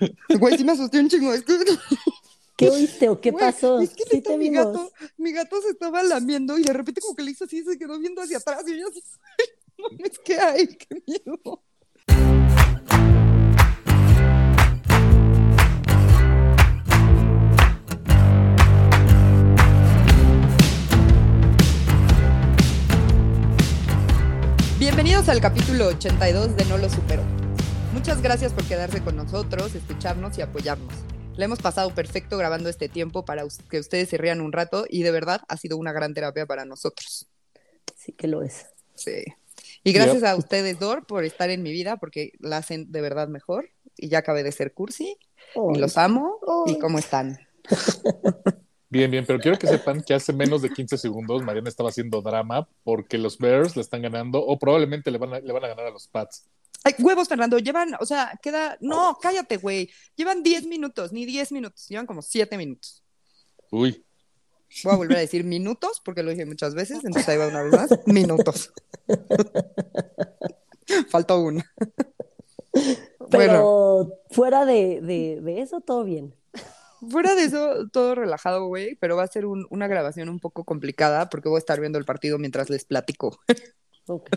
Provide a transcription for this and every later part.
Güey, sí me asusté un chingo. Es que, ¿Qué oíste o qué güey, pasó? Es que sí te mi vimos. gato, mi gato se estaba lamiendo y de repente como que le hizo así se quedó viendo hacia atrás y yo así, no mames, ¿qué hay? ¡Qué miedo! Bienvenidos al capítulo 82 de No lo supero. Muchas gracias por quedarse con nosotros, escucharnos y apoyarnos. Le hemos pasado perfecto grabando este tiempo para que ustedes se rían un rato y de verdad ha sido una gran terapia para nosotros. Sí que lo es. Sí. Y gracias a ustedes, Dor, por estar en mi vida porque la hacen de verdad mejor. Y ya acabé de ser cursi y Ay, los amo. ¿Y cómo están? Bien, bien, pero quiero que sepan que hace menos de 15 segundos Mariana estaba haciendo drama porque los Bears le están ganando o probablemente le van a, le van a ganar a los Pats. Ay, huevos, Fernando, llevan, o sea, queda. No, cállate, güey. Llevan 10 minutos, ni 10 minutos, llevan como 7 minutos. Uy, Voy a volver a decir minutos porque lo dije muchas veces, entonces ahí va una vez más. Minutos. Faltó una. Pero fuera de, de, de eso, todo bien. Fuera de eso, todo relajado, güey, pero va a ser un- una grabación un poco complicada porque voy a estar viendo el partido mientras les platico. Ok,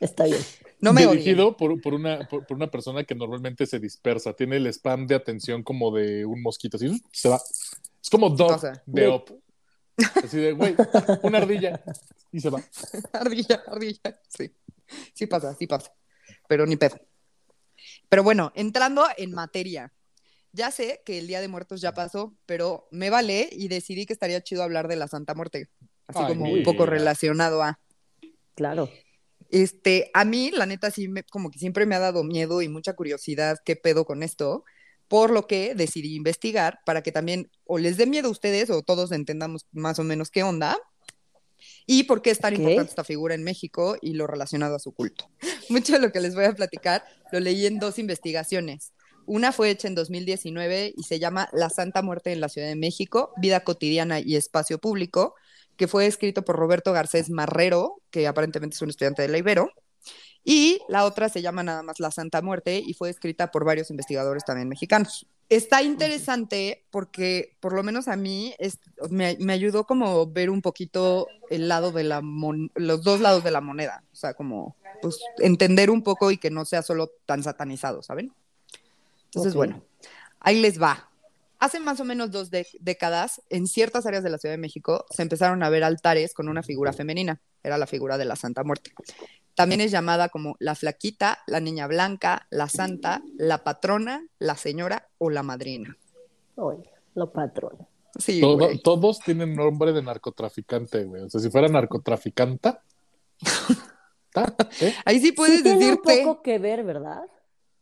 está bien. No me dirigido por, por una, por, por una persona que normalmente se dispersa, tiene el spam de atención como de un mosquito, así se va. Es como Dog Pasa. de Up. Así de, güey, una ardilla y se va. Ardilla, ardilla, sí. Sí pasa, sí pasa. Pero ni pedo. Pero bueno, entrando en materia. Ya sé que el Día de Muertos ya pasó, pero me vale y decidí que estaría chido hablar de la Santa Muerte. Así Ay, como un mira. poco relacionado a. Claro. Este, a mí, la neta, sí, me, como que siempre me ha dado miedo y mucha curiosidad qué pedo con esto, por lo que decidí investigar para que también o les dé miedo a ustedes o todos entendamos más o menos qué onda y por qué es tan importante esta figura en México y lo relacionado a su culto. Mucho de lo que les voy a platicar lo leí en dos investigaciones. Una fue hecha en 2019 y se llama La Santa Muerte en la Ciudad de México, Vida Cotidiana y Espacio Público, que fue escrito por Roberto Garcés Marrero, que aparentemente es un estudiante de la Ibero. Y la otra se llama nada más La Santa Muerte y fue escrita por varios investigadores también mexicanos. Está interesante porque, por lo menos a mí, es- me, me ayudó como ver un poquito el lado de la mon- los dos lados de la moneda. O sea, como pues entender un poco y que no sea solo tan satanizado, ¿saben? Entonces, Ok. bueno, ahí les va. Hace más o menos dos de- décadas, en ciertas áreas de la Ciudad de México, se empezaron a ver altares con una figura femenina. Era la figura de la Santa Muerte. También es llamada como la flaquita, la niña blanca, la santa, la patrona, la señora o la madrina. Oye, lo patrón. Sí, Todo- todos tienen nombre de narcotraficante, güey. O sea, si fuera narcotraficanta. ¿ta? ¿Eh? Ahí sí puedes sí tiene decirte. un poco que ver, ¿verdad?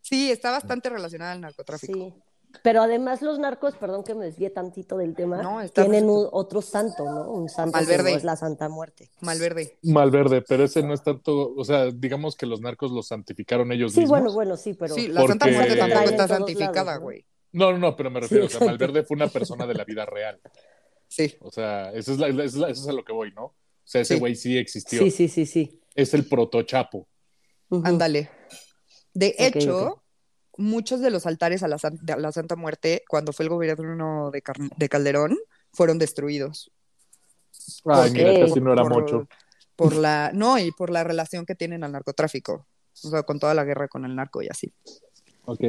Sí, está bastante relacionada al narcotráfico. Sí. Pero además los narcos, perdón que me desvíe tantito del tema, No, tienen un, otro santo, ¿no? Un santo que no es la Santa Muerte. Malverde. Malverde, pero ese no es tanto. O sea, digamos que los narcos los santificaron ellos Sí, mismos. bueno, bueno, sí, pero sí, la porque- Santa Muerte tampoco está santificada, güey. No, no, no, pero me refiero, o sea. Malverde fue una persona de la vida real. Sí. O sea, eso es, la, eso es, la- eso es a lo que voy, ¿no? O sea, ese Sí. güey sí existió. sí, sí, sí, sí. Es el protochapo. Ándale. De hecho. Muchos de los altares a la, San- a la Santa Muerte, cuando fue el gobierno de, Car- de Calderón, fueron destruidos. Ay, Ok. mira, casi no era por, mucho. Por la, no, y por la relación que tienen al narcotráfico. O sea, con toda la guerra con el narco y así. Ok.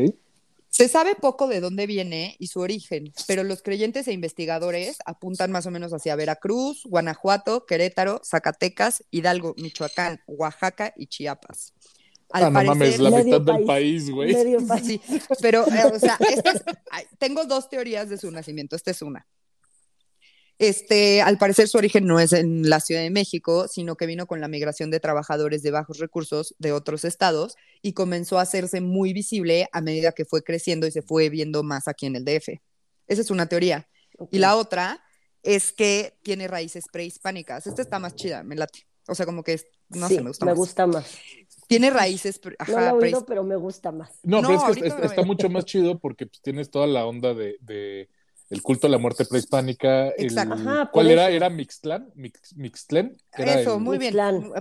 Se sabe poco de dónde viene y su origen, pero los creyentes e investigadores apuntan más o menos hacia Veracruz, Guanajuato, Querétaro, Zacatecas, Hidalgo, Michoacán, Oaxaca y Chiapas. Al ah, no mames, la mitad del país. país, güey. País. Sí, pero, eh, o sea, es- tengo dos teorías de su nacimiento. Esta es una. Este, al parecer su origen no es en la Ciudad de México, sino que vino con la migración de trabajadores de bajos recursos de otros estados y comenzó a hacerse muy visible a medida que fue creciendo y se fue viendo más aquí en el DF. Esa es una teoría. Ok. Y la otra es que tiene raíces prehispánicas. Esta está más chida, me late. O sea, como que es, no Sí, sé, me gusta más. gusta más. Tiene raíces, No ajá, lo he prehis- oído, pero me gusta más. No, No, pero es que está, me- está mucho más chido porque pues, tienes toda la onda de, de el culto a la muerte prehispánica. el- Exacto. Ajá, ¿Cuál era? eso. ¿Era Mixtlán? Mix, ¿Mixtlén? Era Eso, el- muy bien.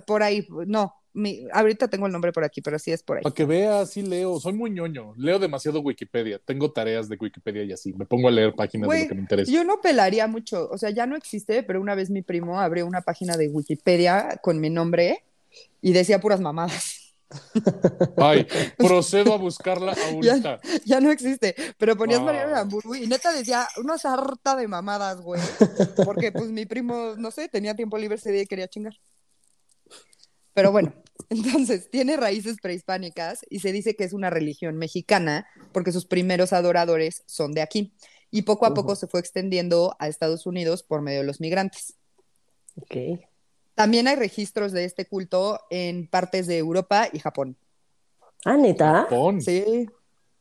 Por ahí, no, mi- ahorita tengo el nombre por aquí, pero sí es por ahí. Para que veas, sí leo. Soy muy ñoño. Leo demasiado Wikipedia. Tengo tareas de Wikipedia y así. Me pongo a leer páginas de lo que me interesa. Yo no pelaría mucho, o sea, ya no existe, pero una vez mi primo abrió una página de Wikipedia con mi nombre y decía puras mamadas. Ay, procedo a buscarla ahorita. Ya no existe, pero ponías Ah. Mariano Aramburu y neta decía una sarta de mamadas, güey. Porque pues mi primo, no sé, tenía tiempo libre ese día y quería chingar. Pero bueno, entonces tiene raíces prehispánicas y se dice que es una religión mexicana porque sus primeros adoradores son de aquí. Y poco a poco se fue extendiendo a Estados Unidos por medio de los migrantes. Ok. También hay registros de este culto en partes de Europa y Japón. Ah, neta. Japón. Sí,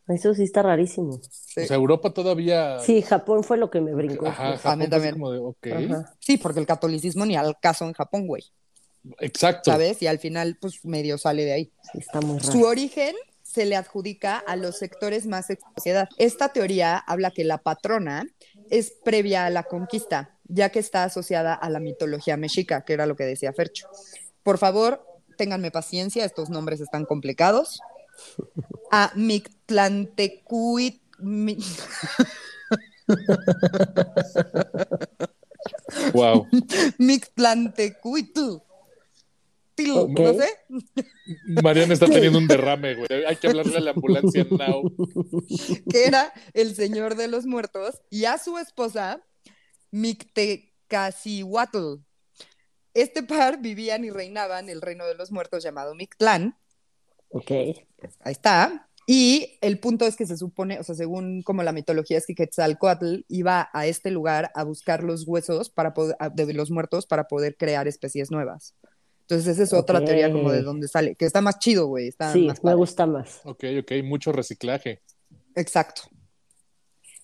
Eso sí está rarísimo. sí. O sea, Europa todavía. Sí, Japón fue lo que me brincó. Ajá, Japón también. como de. Ajá. Sí, porque el catolicismo ni al caso en Japón, güey. Exacto. ¿sabes? Y al final, pues medio sale de ahí. Sí, está muy Su raro. origen se le adjudica a los sectores más sociedad. Esta teoría habla que la patrona es previa a la conquista, ya que está asociada a la mitología mexica, que era lo que decía Fercho. Por favor, ténganme paciencia, estos nombres están complicados. A Mictlantecuit... mi- Wow. Ok. No sé. Mariana está teniendo un derrame, güey. Hay que hablarle a la ambulancia now. que era el señor de los muertos, y a su esposa, Mictecacihuatl. Este par vivían y reinaban el reino de los muertos llamado Mictlán. Ok. Ahí está. Y el punto es que se supone, o sea, según como la mitología es que Quetzalcoatl iba a este lugar a buscar los huesos para poder, a- de los muertos para poder crear especies nuevas. Entonces esa es otra teoría como de dónde sale, que está más chido, güey, está Sí, más me gusta más. Ok, ok, mucho reciclaje. Exacto.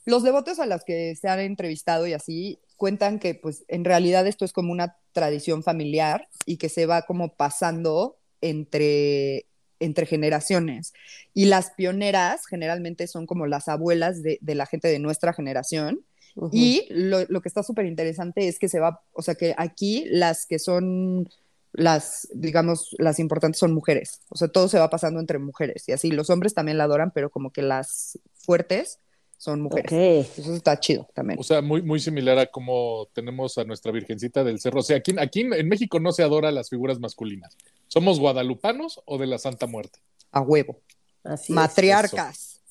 Los devotos a los que se han entrevistado y así cuentan que pues en realidad esto es como una tradición familiar y que se va como pasando entre, entre generaciones. Y las pioneras generalmente son como las abuelas de, de la gente de nuestra generación. Y lo, lo que está súper interesante es que se va, o sea que aquí las que son las, digamos, las importantes son mujeres. O sea, todo se va pasando entre mujeres. Y así, los hombres también la adoran, pero como que las fuertes son mujeres. Eso está chido también. O sea, muy, muy similar a como tenemos a nuestra Virgencita del Cerro. O sea, aquí, aquí en México no se adora a las figuras masculinas. ¿Somos guadalupanos o de la Santa Muerte? A huevo. Así es. Matriarcas.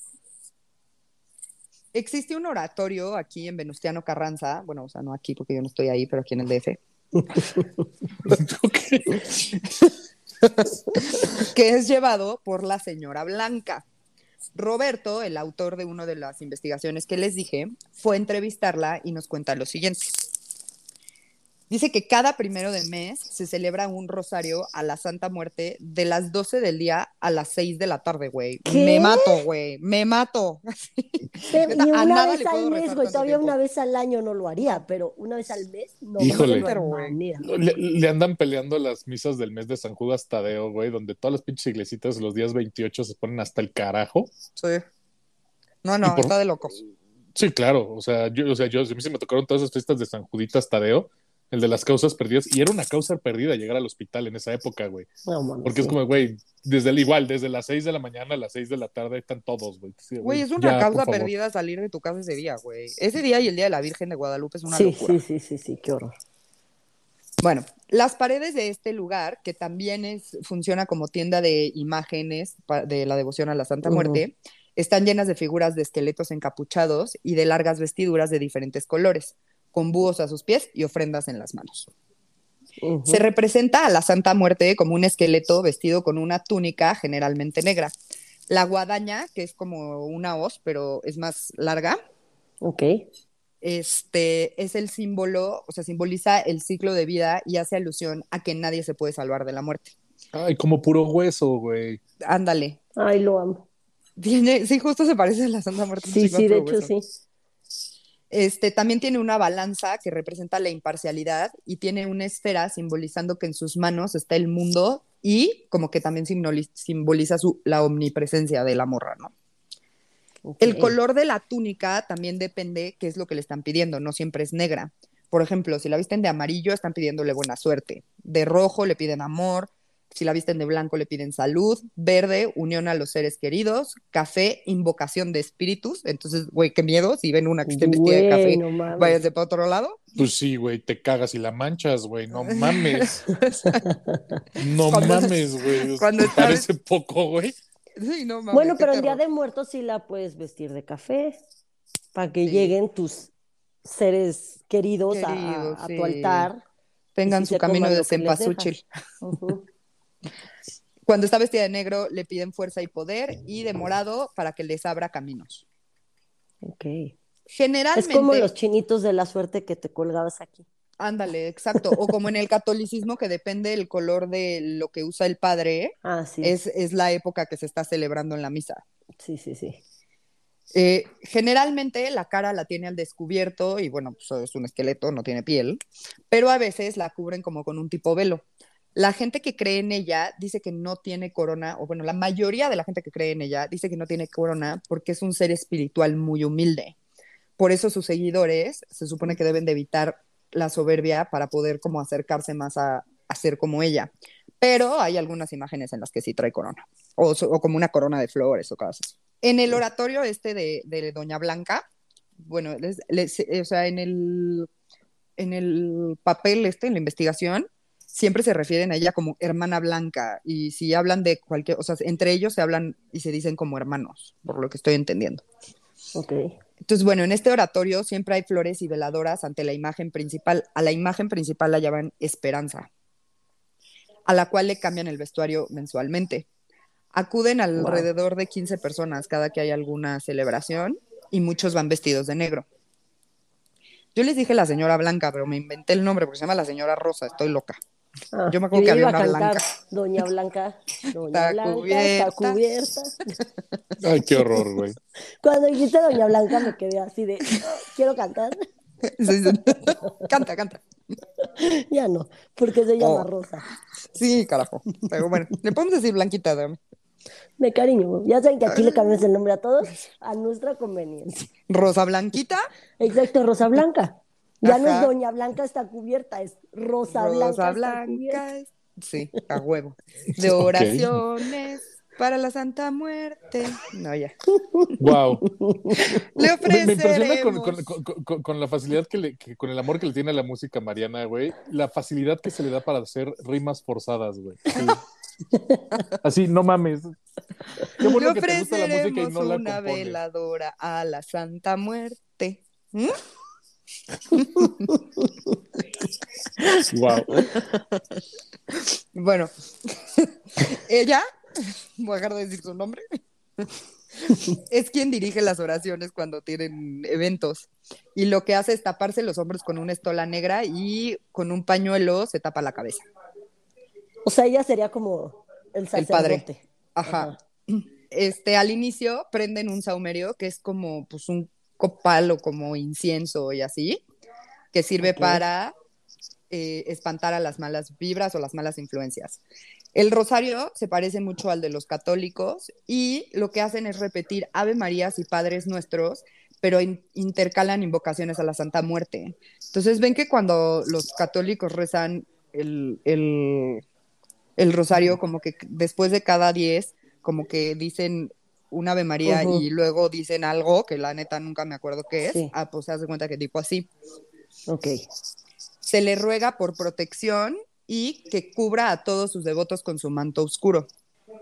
Existe un oratorio aquí en Venustiano Carranza, bueno, o sea, no aquí porque yo no estoy ahí, pero aquí en el DF, que es llevado por la señora Blanca. Roberto, el autor de una de las investigaciones que les dije, fue a entrevistarla y nos cuenta lo siguiente. Dice que cada primero de mes se celebra un rosario a la Santa Muerte de las 12 del día a las 6 de la tarde, güey. Me mato, güey. Me mato. Pero ni a una vez al mes, güey. Todavía tiempo. una vez al año no lo haría, pero una vez al mes, no. Híjole. no. Le, le andan peleando las misas del mes de San Judas Tadeo, güey, donde todas las pinches iglesitas los días 28 se ponen hasta el carajo. Sí. No, no, por- está de locos. Sí, claro. O sea, yo, o sea, yo, a mí se me tocaron todas esas fiestas de San Juditas Tadeo, el de las causas perdidas, y era una causa perdida llegar al hospital en esa época, güey. No, Porque es como, güey, desde el igual, desde las 6 de la mañana a las 6 de la tarde están todos, güey. Sí, Güey, es una ya, causa perdida salir de tu casa ese día, güey. Ese día y el día de la Virgen de Guadalupe es una Sí, locura. sí, sí, sí, sí, qué horror. Bueno, las paredes de este lugar, que también es, funciona como tienda de imágenes de la devoción a la Santa. Muerte, están llenas de figuras de esqueletos encapuchados y de largas vestiduras de diferentes colores, con búhos a sus pies y ofrendas en las manos. Se representa a la Santa Muerte como un esqueleto vestido con una túnica generalmente negra. La guadaña, que es como una hoz, pero es más larga, Ok. este es el símbolo, o sea, simboliza el ciclo de vida y hace alusión a que nadie se puede salvar de la muerte. Ay, como puro hueso, güey. Ándale. Ay, lo amo. Tiene, sí, justo se parece a la Santa Muerte. Sí, sí, de hecho, hueso. sí. Este, también tiene una balanza que representa la imparcialidad y tiene una esfera simbolizando que en sus manos está el mundo y como que también simboli- simboliza su, la omnipresencia de la morra, ¿no? El color de la túnica también depende qué es lo que le están pidiendo, no siempre es negra. Por ejemplo, si la visten de amarillo, están pidiéndole buena suerte. De rojo le piden amor. Si la visten de blanco le piden salud, verde, unión a los seres queridos, café, invocación de espíritus. Entonces, güey, qué miedo, si ven una que esté vestida de café, no váyanse para otro lado. Pues sí, güey, te cagas y la manchas, güey. No mames. No Cuando- mames, güey. cuando ¿Te estás- parece poco, güey? Sí, no mames, Bueno, pero en Día de Muertos sí la puedes vestir de café para que Sí. lleguen tus seres queridos, a- a- Queridos, a, sí. tu altar. Tengan su camino de cempasúchil. Ujú. Cuando está vestida de negro le piden fuerza y poder y de morado para que les abra caminos. Ok. Generalmente, Es como los chinitos de la suerte que te colgabas aquí. ándale, exacto, o como en el catolicismo que depende del color de lo que usa el padre, Ah, sí. es, es la época que se está celebrando en la misa. Sí, sí, sí. Eh, generalmente la cara la tiene al descubierto y bueno, pues es un esqueleto, no tiene piel, pero a veces la cubren como con un tipo velo. La gente que cree en ella dice que no tiene corona, o bueno, la mayoría de la gente que cree en ella dice que no tiene corona porque es un ser espiritual muy humilde. Por eso sus seguidores se supone que deben de evitar la soberbia para poder como acercarse más a, a ser como ella. Pero hay algunas imágenes en las que sí trae corona, o, como una corona de flores o cosas así. En el oratorio este de, de Doña Blanca, bueno, les- les- eh, o sea, en el, en el papel este, en la investigación, siempre se refieren a ella como hermana blanca, y si hablan de cualquier, o sea, entre ellos se hablan y se dicen como hermanos, por lo que estoy entendiendo. Ok. Entonces, bueno, en este oratorio siempre hay flores y veladoras ante la imagen principal. A la imagen principal la llaman Esperanza, a la cual le cambian el vestuario mensualmente. Acuden alrededor de 15 personas cada que hay alguna celebración y muchos van vestidos de negro. Yo les dije la señora Blanca, pero me inventé el nombre porque se llama la señora Rosa, estoy loca. Ah, Yo me acuerdo que había una cantar blanca. Doña Blanca, Doña Está Blanca, está cubierta. Ay, qué horror, güey. Cuando dijiste Doña Blanca me quedé así de, quiero cantar. Sí, sí. canta, canta. Ya no, porque se llama Oh. Rosa. Sí, carajo. Pero bueno, le podemos decir Blanquita, dame. De cariño. Ya saben que aquí le cambiamos el nombre a todos a nuestra conveniencia. Rosa Blanquita. Exacto, Rosa Blanca. Ya no es. Doña Blanca está cubierta, es Rosa, Blanca. Rosa está cubierta. Blanca. Sí, a huevo. De oraciones para la Santa Muerte. No, ya. Wow. Le Me, me impresiona con, ofreceremos. con- con- con- con la facilidad que, le, que- con el amor que le tiene a la música Mariana, güey, la facilidad que se le da para hacer rimas forzadas, güey. Sí. Así, no mames. Qué Le bueno que te gusta la música y ofreceremos no la una veladora a la Santa Muerte. ¿Mm? Wow. Bueno, ella, voy a dejar de decir su nombre, es quien dirige las oraciones cuando tienen eventos. Y lo que hace es taparse los hombros con una estola negra y con un pañuelo se tapa la cabeza. O sea, ella sería como el El padre. sacerdote. Ajá. Este, al inicio prenden un saumerio que es como pues un copal o como incienso y así, que sirve para eh, espantar a las malas vibras o las malas influencias. El rosario se parece mucho al de los católicos y lo que hacen es repetir Ave Marías y Padres Nuestros, pero in- intercalan invocaciones a la Santa Muerte. Entonces ven que cuando los católicos rezan el, el- el rosario, como que después de cada diez, como que dicen un Ave María y luego dicen algo que la neta nunca me acuerdo qué es. Sí. Ah, pues se hace cuenta que tipo así Ok. se le ruega por protección y que cubra a todos sus devotos con su manto oscuro.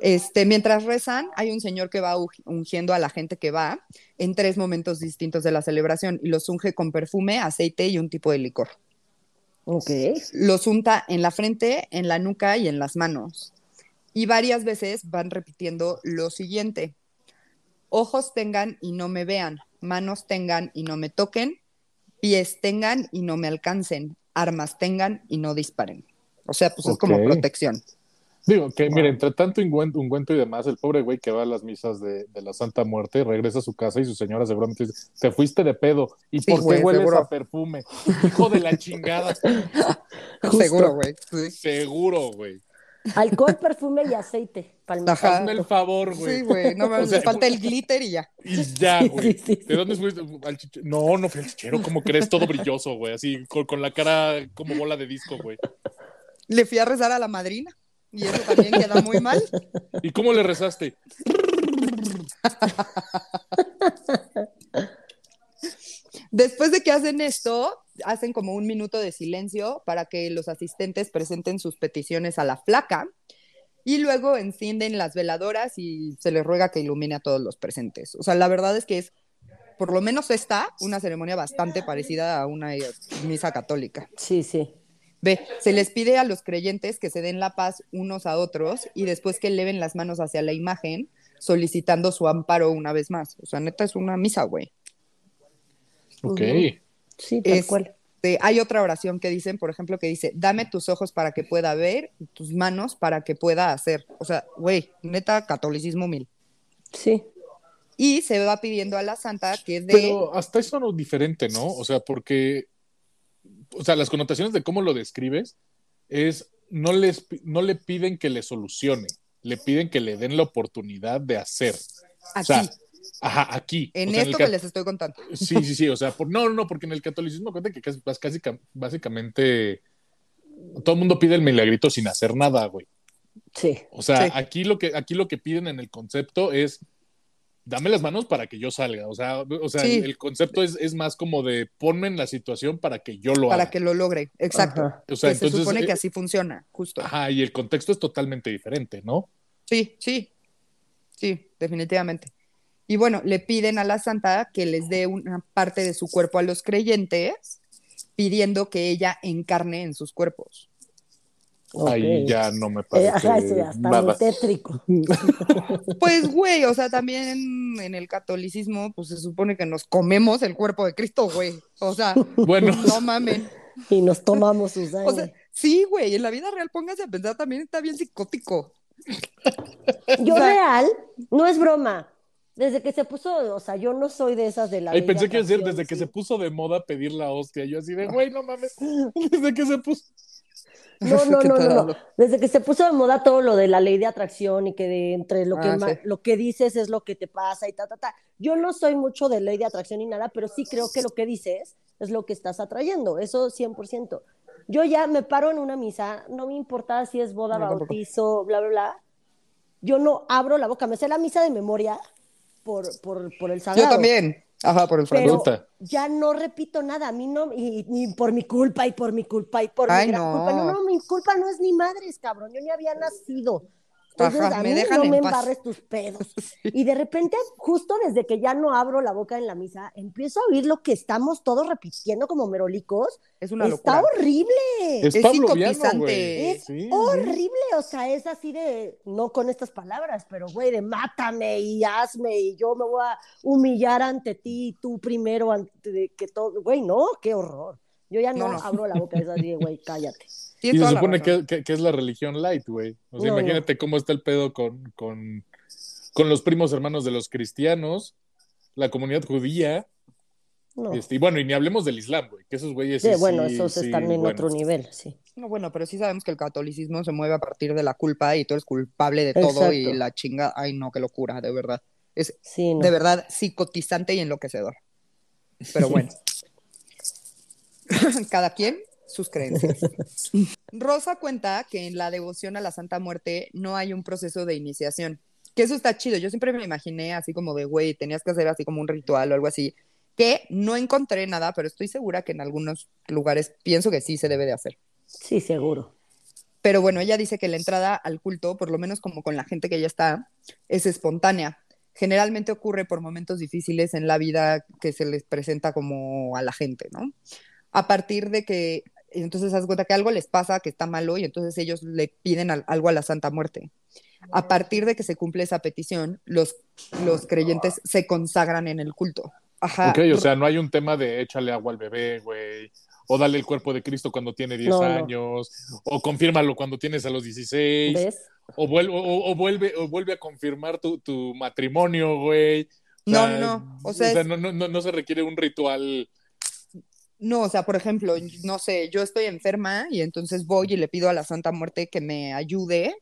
Este, mientras rezan, hay un señor que va ungiendo a la gente que va en tres momentos distintos de la celebración y los unge con perfume, aceite y un tipo de licor. Ok. Los unta en la frente, en la nuca y en las manos. Y varias veces van repitiendo lo siguiente. Ojos tengan y no me vean, manos tengan y no me toquen, pies tengan y no me alcancen, armas tengan y no disparen. O sea, pues es como protección. Digo, que mira, entre tanto ungüento, ungüento y demás, el pobre güey que va a las misas de, de la Santa Muerte regresa a su casa y su señora seguramente dice, te fuiste de pedo. ¿Y Sí, por qué güey, hueles seguro. a perfume? Hijo de la chingada. Justo. Seguro, güey. Sí. Seguro, güey. Alcohol, perfume y aceite. Ajá. Hazme el favor, güey. Sí, güey. No mames, O sea, le falta el glitter y ya. Y ya, güey. Sí, sí, sí. ¿De dónde fuiste? Al No, no fui al chichero, ¿cómo crees? Todo brilloso, güey. Así, con, con la cara como bola de disco, güey. Le fui a rezar a la madrina. Y eso también queda muy mal. ¿Y cómo le rezaste? Después de que hacen esto, hacen como un minuto de silencio para que los asistentes presenten sus peticiones a la flaca y luego encienden las veladoras y se les ruega que ilumine a todos los presentes. O sea, la verdad es que es, por lo menos esta, una ceremonia bastante parecida a una misa católica. Sí, sí. Ve, se les pide a los creyentes que se den la paz unos a otros y después que eleven las manos hacia la imagen, solicitando su amparo una vez más. O sea, neta es una misa, güey. Ok. Sí, tal Es- cual. Este, hay otra oración que dicen, por ejemplo, que dice, dame tus ojos para que pueda ver, y tus manos para que pueda hacer. O sea, güey, neta, catolicismo mil. Sí. Y se va pidiendo a la santa que dé... Pero hasta eso no es diferente, ¿no? O sea, porque, o sea, las connotaciones de cómo lo describes es, no, les, no le piden que le solucione, le piden que le den la oportunidad de hacer. aquí, sea, Ajá, aquí. en O sea, el esto que les estoy contando. Sí, sí, sí, o sea, por- no, no, no, porque en el catolicismo cuenta que casi, casi, cam- básicamente todo el mundo pide el milagrito sin hacer nada, güey. Sí. O sea, Sí. aquí, lo que, aquí lo que piden en el concepto es dame las manos para que yo salga. O sea, o sea Sí. el, concepto es, es más como de ponme en la situación para que yo lo Para haga. que lo logre, exacto. Ajá. O sea, que se entonces, supone eh, que así funciona, justo. Ajá, y el contexto es totalmente diferente, ¿no? Sí, sí, sí, definitivamente. Y bueno, le piden a la santa que les dé una parte de su cuerpo a los creyentes, pidiendo que ella encarne en sus cuerpos. Ahí Ok. ya no me Eh, parece ajá, eso ya está nada. tétrico. Pues, güey, o sea, también en el catolicismo, pues se supone que nos comemos el cuerpo de Cristo, güey. O sea, Bueno, no mamen. Y nos tomamos su sangre. O sea, sí, güey, en la vida real, póngase a pensar, también está bien psicótico. Yo o sea- real, no es broma. Desde que se puso, o sea, yo no soy de esas de la. de pensé que iba a decir, desde que se puso de moda pedir la hostia, yo así de, güey, no mames, desde que se puso. No, no, ¿Qué no, no? Desde que se puso de moda todo lo de la ley de atracción y que de entre lo que Ah, sí. lo que dices es lo que te pasa y ta, ta, ta. Yo no soy mucho de ley de atracción ni nada, pero sí creo que lo que dices es lo que estás atrayendo, eso 100%. Yo ya me paro en una misa, no me importa si es boda, No, tampoco. bautizo, bla, bla, bla. Yo no abro la boca, me sé la misa de memoria por, por, por el Yo sagrado. también. Ajá, por el Pero ya no repito nada, a mí no, y, y por mi culpa, y por mi culpa, y por Ay, mi gran no. culpa. No, no, mi culpa no es ni madres, cabrón, yo ni había nacido. Entonces, Ajá, a me mí dejan no en me paz. embarres tus pedos. Y de repente, justo desde que ya no abro la boca en la misa, empiezo a oír lo que estamos todos repitiendo como merolicos. Es una Está locura. horrible. Es, Es psicotizante. güey. Es Sí, sí. horrible, o sea, es así de, no con estas palabras, pero güey, de mátame y hazme y yo me voy a humillar ante ti y tú primero ante de que todo, güey, no, qué horror. Yo ya no, No, no. abro la boca, es así de, güey, cállate. Tienes Y se supone que, que- que es la religión light, güey. O sea, No, imagínate cómo está el pedo con, con, con los primos hermanos de los cristianos, la comunidad judía, No. este, y bueno, y ni hablemos del Islam, güey, que esos güeyes sí, Sí, bueno, esos sí, están en bueno. otro nivel, sí. No, bueno, pero sí sabemos que el catolicismo se mueve a partir de la culpa y tú eres culpable de todo y la chinga. Ay, no, qué locura, de verdad. Es Sí, no. de verdad psicotizante y enloquecedor. Pero bueno. Cada quien sus creencias. Rosa cuenta que en la devoción a la Santa Muerte no hay un proceso de iniciación. Que eso está chido. Yo siempre me imaginé así como de, güey, tenías que hacer así como un ritual o algo así. Que no encontré nada, pero estoy segura que en algunos lugares pienso que sí se debe de hacer. Sí, seguro. Pero bueno, ella dice que la entrada al culto, por lo menos como con la gente que ya está, es espontánea. Generalmente ocurre por momentos difíciles en la vida que se les presenta como a la gente, ¿no? A partir de que, entonces haz cuenta que algo les pasa que está malo y entonces ellos le piden al- algo a la Santa Muerte. A partir de que se cumple esa petición, los, los creyentes se consagran en el culto. Ajá. Ok, o sea, no hay un tema de échale agua al bebé, güey. O dale el cuerpo de Cristo cuando tiene 10 No, no. años. O confírmalo cuando tienes a los 16. ¿Ves? O vuelve, o, o vuelve, o vuelve a confirmar tu, tu matrimonio, güey. O No, sea, no, o sea, es- no, no, no, no se requiere un ritual. No, o sea, por ejemplo, no sé, yo estoy enferma y entonces voy y le pido a la Santa Muerte que me ayude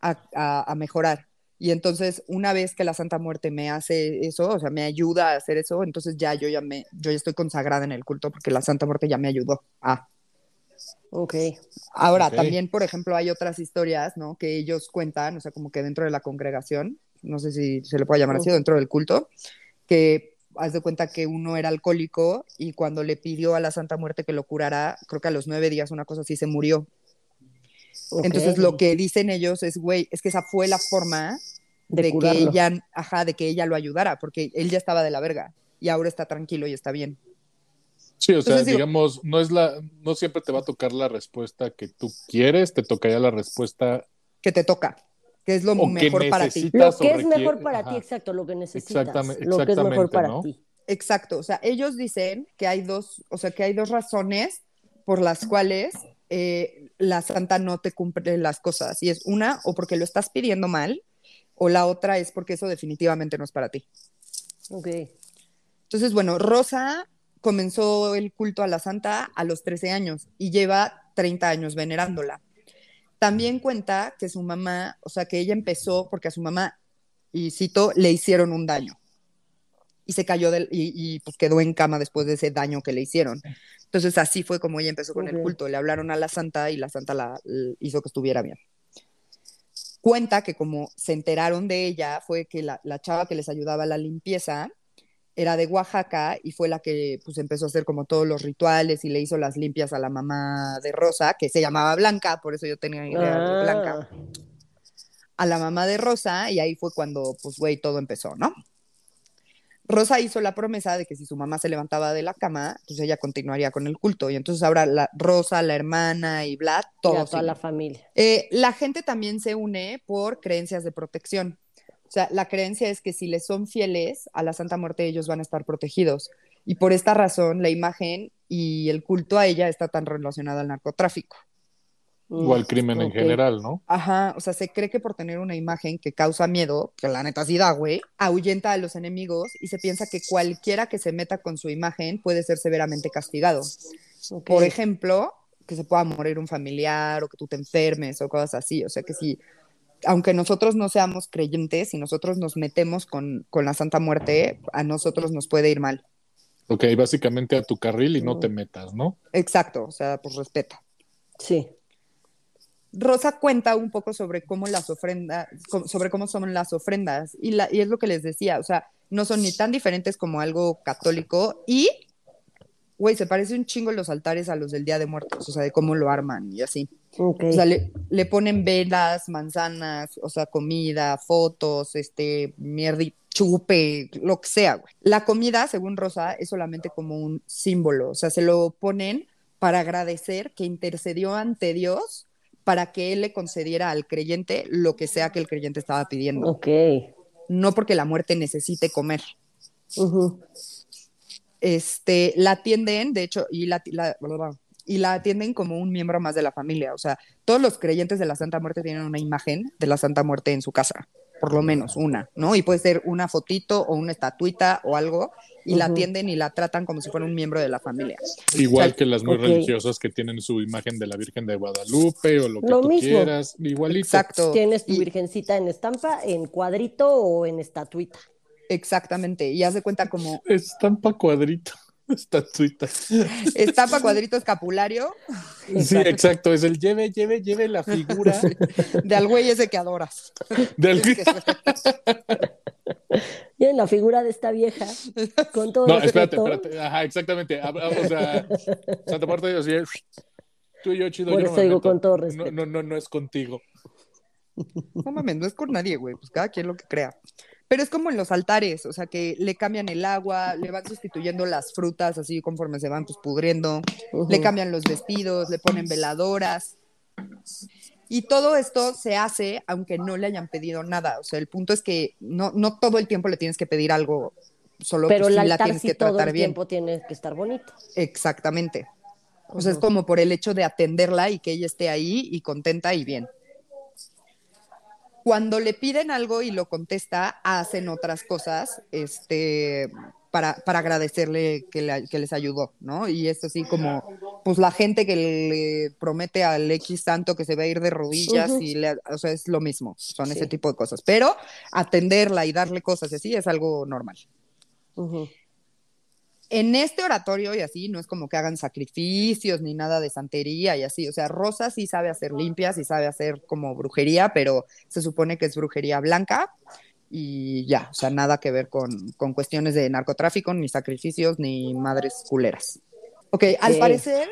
a, a- a mejorar. Y entonces, una vez que la Santa Muerte me hace eso, o sea, me ayuda a hacer eso, entonces ya yo ya me, yo ya estoy consagrada en el culto porque la Santa Muerte ya me ayudó. Ah, Ok. Ahora, también, por ejemplo, hay otras historias, ¿no? Que ellos cuentan, o sea, como que dentro de la congregación, no sé si se le puede llamar así, dentro del culto, que haz de cuenta que uno era alcohólico y cuando le pidió a la Santa Muerte que lo curara, creo que a los nueve días, una cosa así, se murió. Entonces, lo que dicen ellos es, güey, es que esa fue la forma De de, que ella, ajá, de que ella lo ayudara, porque él ya estaba de la verga y ahora está tranquilo y está bien. Sí, o sea, digo- digamos, no es la, no siempre te va a tocar la respuesta que tú quieres, te tocaría la respuesta Que te toca, que es lo o mejor para ti. Lo que es mejor para Ajá. ti, exacto, lo que necesitas. Exactamente- lo que es mejor exactamente, para ¿no? ti. Exacto, o sea, ellos dicen que hay dos, o sea, que hay dos razones por las cuales eh, la santa no te cumple las cosas. Y es una, o porque lo estás pidiendo mal, o la otra es porque eso definitivamente no es para ti. Ok. Entonces, bueno, Rosa comenzó el culto a la santa a los 13 años y lleva 30 años venerándola. También cuenta que su mamá, o sea, que ella empezó porque a su mamá, y cito, le hicieron un daño. Y se cayó del, y, y, pues quedó en cama después de ese daño que le hicieron. Entonces así fue como ella empezó con el culto. Le hablaron a la santa y la santa la, hizo que estuviera bien. Cuenta que como se enteraron de ella fue que la, la chava que les ayudaba a la limpieza era de Oaxaca y fue la que pues empezó a hacer como todos los rituales y le hizo las limpias a la mamá de Rosa, que se llamaba Blanca, por eso yo tenía idea de Blanca Ah, a la mamá de Rosa y ahí fue cuando, pues, güey, todo empezó, ¿no? Rosa hizo la promesa de que si su mamá se levantaba de la cama, pues ella continuaría con el culto. Y entonces ahora la Rosa, la hermana y Vlad, todos. toda la familia. Eh, la gente también se une por creencias de protección. O sea, la creencia es que si les son fieles a la Santa Muerte, ellos van a estar protegidos. Y por esta razón, la imagen y el culto a ella está tan relacionado al narcotráfico. O al crimen en general, ¿no? Ajá, o sea, se cree que por tener una imagen que causa miedo, que la neta sí da, güey, ahuyenta a los enemigos y se piensa que cualquiera que se meta con su imagen puede ser severamente castigado. Por ejemplo, que se pueda morir un familiar o que tú te enfermes o cosas así. O sea, que si, aunque nosotros no seamos creyentes, si nosotros nos metemos con, con la Santa Muerte, a nosotros nos puede ir mal. Ok, básicamente a tu carril y no te metas, ¿no? Exacto, o sea, pues respeta. Sí. Rosa cuenta un poco sobre cómo las ofrendas, sobre cómo son las ofrendas, y, la, y es lo que les decía, o sea, no son ni tan diferentes como algo católico, y, güey, se parece un chingo los altares a los del Día de Muertos, o sea, de cómo lo arman y así. O sea, le, le ponen velas, manzanas, o sea, comida, fotos, este, mierda, chupe, lo que sea, güey. La comida, según Rosa, es solamente como un símbolo, o sea, se lo ponen para agradecer que intercedió ante Dios para que él le concediera al creyente lo que sea que el creyente estaba pidiendo, Ok. no porque la muerte necesite comer. Este, la atienden, de hecho, y la, la- y la atienden como un miembro más de la familia. O sea, todos los creyentes de la Santa Muerte tienen una imagen de la Santa Muerte en su casa, por lo menos una, ¿no? Y puede ser una fotito o una estatuita o algo, y la atienden y la tratan como si fuera un miembro de la familia. Igual O sea, que las muy religiosas que tienen su imagen de la Virgen de Guadalupe o lo que Lo tú mismo. quieras, igualito. Exacto. Tienes tu Y- virgencita en estampa, en cuadrito o en estatuita. Exactamente. Y haz de cuenta como Estampa cuadrito, estatuita. estampa cuadrito escapulario Sí, exacto, es el lleve, lleve, lleve la figura de al güey ese que adoras. del... Es que- Y en la figura de esta vieja, con todo No, espérate, espérate. Ajá, exactamente. O sea, Santa Marta y así, tú y yo, chido. Por yo no eso me digo con todo No, respeto. no, no, no es contigo. No mames, no es con nadie, güey, pues cada quien lo que crea. Pero es como en los altares, o sea, que le cambian el agua, le van sustituyendo las frutas así conforme se van pues pudriendo, le cambian los vestidos, le ponen veladoras. Y todo esto se hace aunque no le hayan pedido nada. O sea, el punto es que no, no todo el tiempo le tienes que pedir algo, solo pero pues, el sí la altar tienes sí que todo tratar el bien. tiempo tiene que estar bonito. Exactamente. O sea, es como por el hecho de atenderla y que ella esté ahí y contenta y bien. Cuando le piden algo y lo contesta, hacen otras cosas este, para, para agradecerle que, le- que les ayudó, ¿no? Y es así como, pues la gente que le promete al X tanto que se va a ir de rodillas y le, o sea, es lo mismo, son Sí. ese tipo de cosas. Pero atenderla y darle cosas así es algo normal. En este oratorio y así, no es como que hagan sacrificios ni nada de santería y así. O sea, Rosa sí sabe hacer limpias y sabe hacer como brujería, pero se supone que es brujería blanca y ya, o sea, nada que ver con, con cuestiones de narcotráfico, ni sacrificios, ni madres culeras. Ok, al parecer,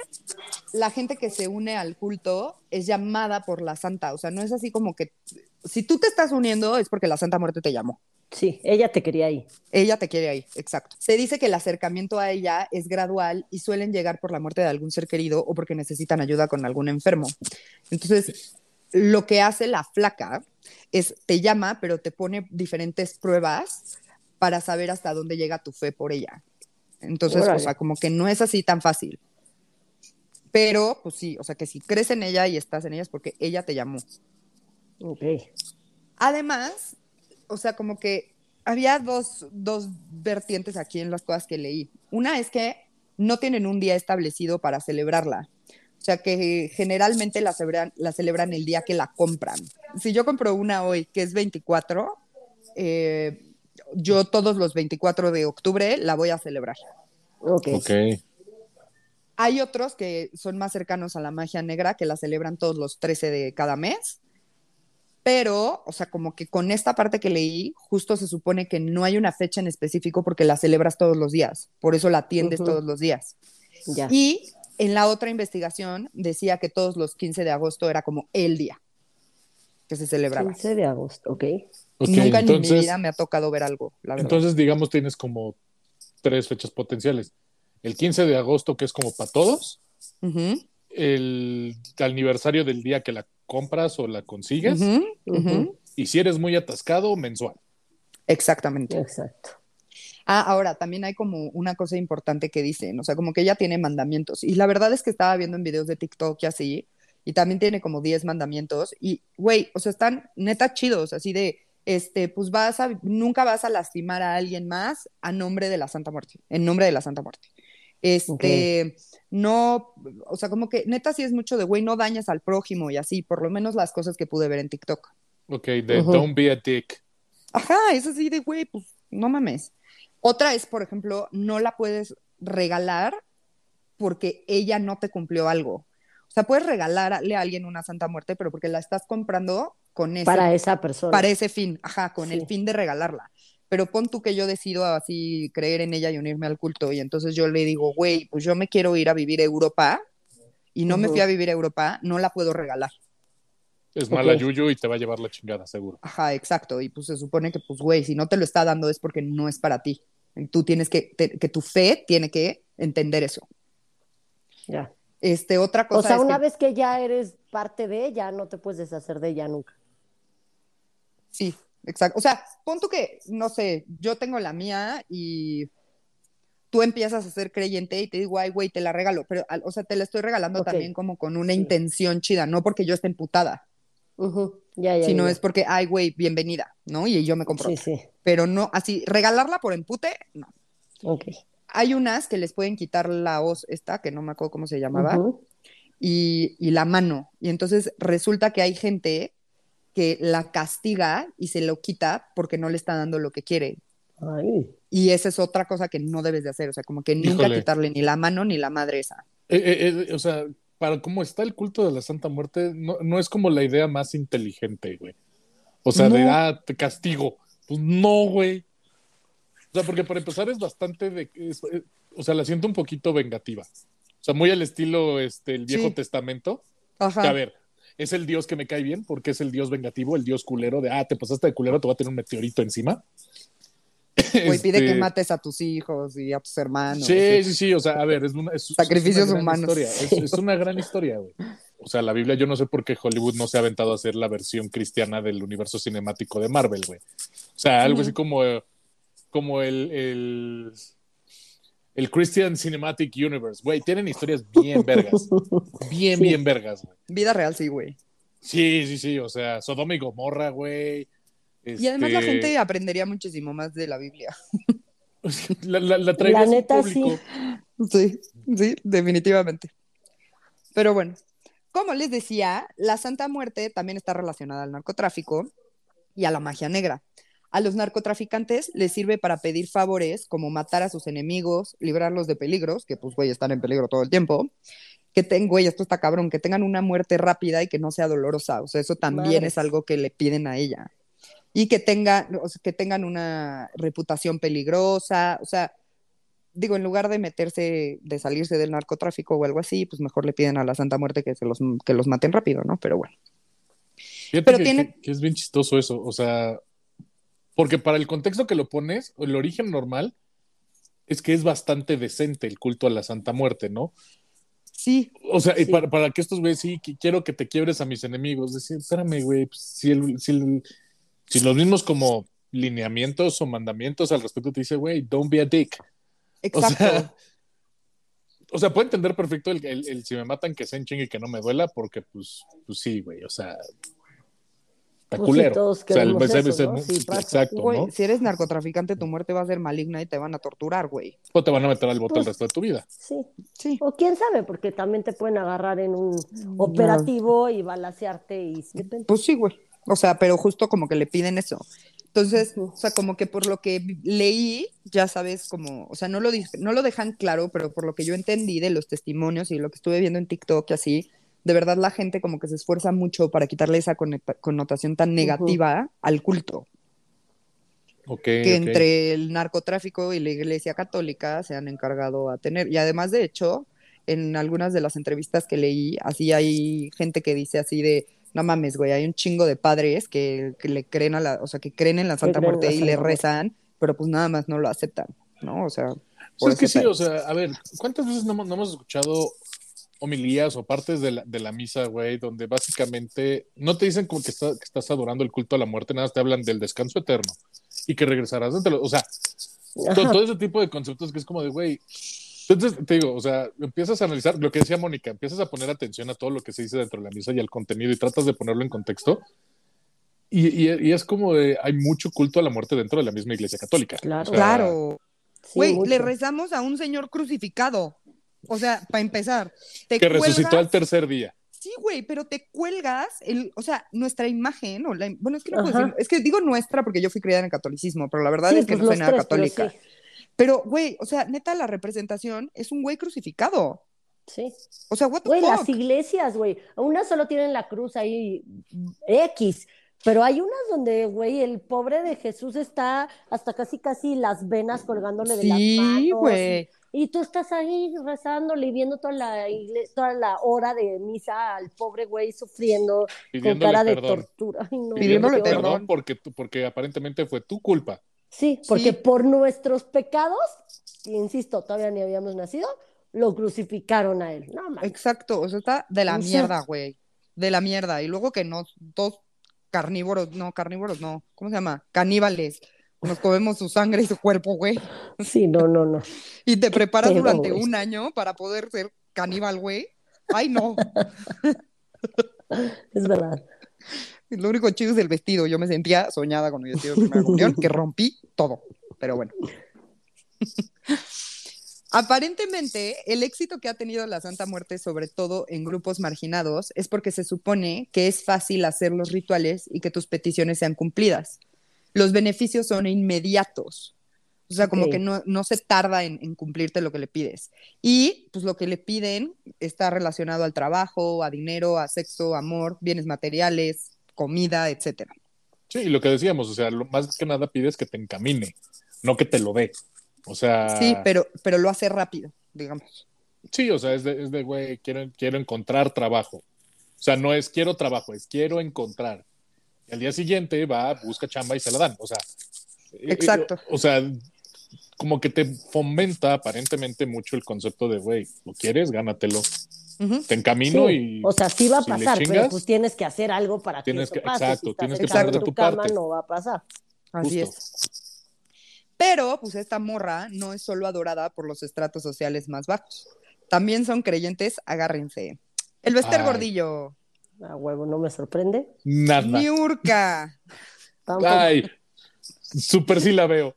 la gente que se une al culto es llamada por la santa. O sea, no es así como que si tú te estás uniendo es porque la Santa Muerte te llamó. Sí, ella te quería ahí. Ella te quiere ahí, exacto. Se dice que el acercamiento a ella es gradual y suelen llegar por la muerte de algún ser querido o porque necesitan ayuda con algún enfermo. Entonces, lo que hace la flaca es te llama, pero te pone diferentes pruebas para saber hasta dónde llega tu fe por ella. Entonces, Órale. o sea, como que no es así tan fácil. Pero, pues sí, o sea, que si crees en ella y estás en ella es porque ella te llamó. Ok. Además, o sea, como que había dos, dos vertientes aquí en las cosas que leí. Una es que no tienen un día establecido para celebrarla. O sea, que generalmente la celebran, la celebran el día que la compran. Si yo compro una hoy, que es 24, eh, yo todos los 24 de octubre la voy a celebrar. Ok. Ok. Hay otros que son más cercanos a la magia negra, que la celebran todos los 13 de cada mes. Pero, o sea, como que con esta parte que leí, justo se supone que no hay una fecha en específico porque la celebras todos los días. Por eso la atiendes todos los días. Ya. Y en la otra investigación decía que todos los 15 de agosto era como el día que se celebraba. 15 de agosto, ok. Ok, Nunca en mi entonces, vida me ha tocado ver algo, la verdad. entonces, digamos, tienes como tres fechas potenciales. El 15 de agosto, que es como para todos. El aniversario del día que la compras o la consigues. Y si eres muy atascado, mensual. Exactamente. Exacto. Ah, ahora también hay como una cosa importante que dicen, o sea, como que ella tiene mandamientos. Y la verdad es que estaba viendo en videos de TikTok y así, y también tiene como 10 mandamientos. Y, güey, o sea, están neta chidos, así de, este, pues vas a, nunca vas a lastimar a alguien más a nombre de la Santa Muerte, en nombre de la Santa Muerte. Este, no, o sea, como que neta sí es mucho de, güey, no dañas al prójimo y así, por lo menos las cosas que pude ver en TikTok. Ok, de. Don't be a dick. Ajá, es así de, güey, pues no mames. Otra es, por ejemplo, no la puedes regalar porque ella no te cumplió algo. O sea, puedes regalarle a alguien una Santa Muerte, pero porque la estás comprando con ese, Para esa persona. para ese fin, ajá, con el fin de regalarla. Pero pon tú que yo decido así creer en ella y unirme al culto, y entonces yo le digo, güey, pues yo me quiero ir a vivir a Europa y no me fui a vivir a Europa, no la puedo regalar. Es mala Ok. yuyu y te va a llevar la chingada, seguro. Ajá, exacto. Y pues se supone que, pues, güey, si no te lo está dando es porque no es para ti. Y Tú tienes que, te- que tu fe tiene que entender eso. Ya. Este, otra cosa O sea, es una que- vez que ya eres parte de ella, no te puedes deshacer de ella nunca. Sí, exacto. O sea, pon tú que, no sé, yo tengo la mía y tú empiezas a ser creyente y te digo, ay, güey, te la regalo. Pero, o sea, te la estoy regalando Ok. también como con una Sí. intención chida, no porque yo esté emputada, Ujú. Ya, ya. sino ya. es porque, ay, güey, bienvenida, ¿no? Y yo me compro. Sí, sí. Pero no, así, regalarla por empute, no. Ok. Hay unas que les pueden quitar la hoz esta, que no me acuerdo cómo se llamaba, Ujú. y, y la mano. Y entonces resulta que hay gente que la castiga y se lo quita porque no le está dando lo que quiere. Ay. Y esa es otra cosa que no debes de hacer, o sea, como que nunca Híjole. quitarle ni la mano ni la madre esa. Eh, eh, eh, o sea, para cómo está el culto de la Santa Muerte, no, no es como la idea más inteligente, güey. O sea, de, No. ah, te castigo. Pues no, güey. O sea, porque para empezar es bastante de... es- eh, o sea, la siento un poquito vengativa. O sea, muy al estilo este, el Viejo Sí. Testamento. Ajá. Que, a ver, es el dios que me cae bien porque es el dios vengativo, el dios culero de, ah, te pasaste de culero, te va a tener un meteorito encima. Güey, pide Este, que mates a tus hijos y a tus hermanos. Sí, sí, sí, o sea, a ver, es una, es- es Sacrificios una gran humanos. historia, Es, es una gran historia, güey. O sea, la Biblia, yo no sé por qué Hollywood no se ha aventado a hacer la versión cristiana del universo cinemático de Marvel, güey. O sea, algo así como, como el, el, el Christian Cinematic Universe, güey. Tienen historias bien vergas. Bien, Sí. bien vergas, güey. Vida real, sí, güey. Sí, sí, sí, o sea, Sodoma y Gomorra, güey. Y además la Este, gente aprendería muchísimo más de la Biblia. La, la, la La neta, público. Sí, sí, definitivamente. Pero bueno, como les decía, la Santa Muerte también está relacionada al narcotráfico y a la magia negra. A los narcotraficantes les sirve para pedir favores como matar a sus enemigos, librarlos de peligros, que pues, güey, están en peligro todo el tiempo. Que tengan, güey, esto está cabrón, que tengan una muerte rápida y que no sea dolorosa. O sea, eso también es algo que le piden a ella. Y que, tenga, o sea, que tengan una reputación peligrosa. O sea, digo, en lugar de meterse, de salirse del narcotráfico o algo así, pues mejor le piden a la Santa Muerte que, se los, que los maten rápido, ¿no? Pero bueno. Fíjate Pero que, tiene- que- que es bien chistoso eso, o sea, porque para el contexto que lo pones, el origen normal es que es bastante decente el culto a la Santa Muerte, ¿no? Sí, O sea, y Sí. para, para que estos güeyes sí, quiero que te quiebres a mis enemigos, decir, espérame, güey, pues, si, el- si, el- si los mismos como lineamientos o mandamientos al respecto te dice, güey, don't be a dick. O exacto. sea, o sea, puedo entender perfecto el, el- si me matan que se enching y que no me duela, porque pues, pues sí, güey, o sea, está Pues sí, culero. todos o sea, el- ese- eso, ¿no? pasa. exacto, Güey, ¿no? si eres narcotraficante, tu muerte va a ser maligna y te van a torturar, güey. O te van a meter al bote Pues- el resto de tu vida. Sí. Sí. O quién sabe, porque también te pueden agarrar en un operativo y balasearte y. Pues sí, güey. O sea, pero justo como que le piden eso. Entonces, o sea, como que por lo que leí, ya sabes, como, o sea, no lo, no lo dejan claro, pero por lo que yo entendí de los testimonios y lo que estuve viendo en TikTok y así, de verdad la gente como que se esfuerza mucho para quitarle esa connotación tan negativa al culto. Ok, que entre el narcotráfico y la iglesia católica se han encargado a tener. Y además, de hecho, en algunas de las entrevistas que leí, así hay gente que dice así de, no mames, güey, hay un chingo de padres que, que le creen a la, o sea, que creen en la Santa Muerte la y Santa le Muerte. rezan, pero pues nada más no lo aceptan, ¿no? O sea, Pues por es que sí, o sea, a ver, ¿cuántas veces no, no hemos escuchado homilías o partes de la, de la misa, güey, donde básicamente no te dicen como que, está- que estás adorando el culto a la muerte, nada, te hablan del descanso eterno y que regresarás entre los, o sea, to- Ajá. todo, ese tipo de conceptos que es como de, güey, entonces te digo, o sea, empiezas a analizar lo que decía Mónica, empiezas a poner atención a todo lo que se dice dentro de la misa y al contenido y tratas de ponerlo en contexto. Y, y- y es como de, hay mucho culto a la muerte dentro de la misma iglesia católica. Claro. O sea, Claro. Sí, Güey, mucho. le rezamos a un señor crucificado. O sea, para empezar, te Que resucitó al tercer día. Sí, güey, pero te cuelgas, el, o sea, nuestra imagen, o la, bueno, es que no puedo decir- es que digo nuestra porque yo fui criada en el catolicismo, pero la verdad Sí, es que pues no soy nada tres, pero católica. sí. Pero, güey, o sea, neta, la representación es un güey crucificado. Sí. O sea, what the Güey, fuck? las iglesias, güey. Unas solo tienen la cruz ahí X, pero hay unas donde, güey, el pobre de Jesús está hasta casi casi las venas colgándole de las Sí, manos. güey. Y tú estás ahí rezándole y viendo toda la toda la hora de misa al pobre güey sufriendo con cara de perdón. tortura. Ay, no, Pidiéndole horror. perdón perdón. porque, porque aparentemente fue tu culpa. Sí, porque Sí. por nuestros pecados, insisto, todavía ni habíamos nacido, lo crucificaron a él. No. Exacto, o sea, está de la mierda, güey. De la mierda. Y luego que nos, dos carnívoros, no, carnívoros no, ¿cómo se llama? Caníbales. Nos comemos su sangre y su cuerpo, güey. Sí, no, no, no. Y te preparas pedo, durante güey. un año para poder ser caníbal, güey. Ay, no. Es verdad. Lo único chido es el vestido. Yo me sentía soñada con mi vestido de primera comunión, que rompí todo. Pero bueno. Aparentemente, el éxito que ha tenido la Santa Muerte, sobre todo en grupos marginados, es porque se supone que es fácil hacer los rituales y que tus peticiones sean cumplidas. Los beneficios son inmediatos. O sea, como que no, no se tarda en, en cumplirte lo que le pides. Y pues lo que le piden está relacionado al trabajo, a dinero, a sexo, amor, bienes materiales, comida, etcétera. Sí, y lo que decíamos, o sea, lo más que nada pides que te encamine, no que te lo dé. O sea, Sí, pero, pero lo hace rápido, digamos. sí, o sea, es de, es de, güey, quiero, quiero encontrar trabajo. O sea, no es quiero trabajo, es quiero encontrar. Y al día siguiente va, busca chamba y se la dan. O sea, eh, Exacto. eh, o sea, como que te fomenta aparentemente mucho el concepto de, güey, ¿lo quieres? Gánatelo. Te encamino Sí, y O sea, sí va a si pasar, pero pues tienes que hacer algo para que eso que- pase. exacto, si tienes que poner de tu cama, parte. no va a pasar. Así Justo. es. Pero, pues esta morra no es solo adorada por los estratos sociales más bajos. También son creyentes, agárrense. El Bester. Gordillo, A huevo, no me sorprende. nada. Niurka, Tampoco. Ay, súper sí la veo.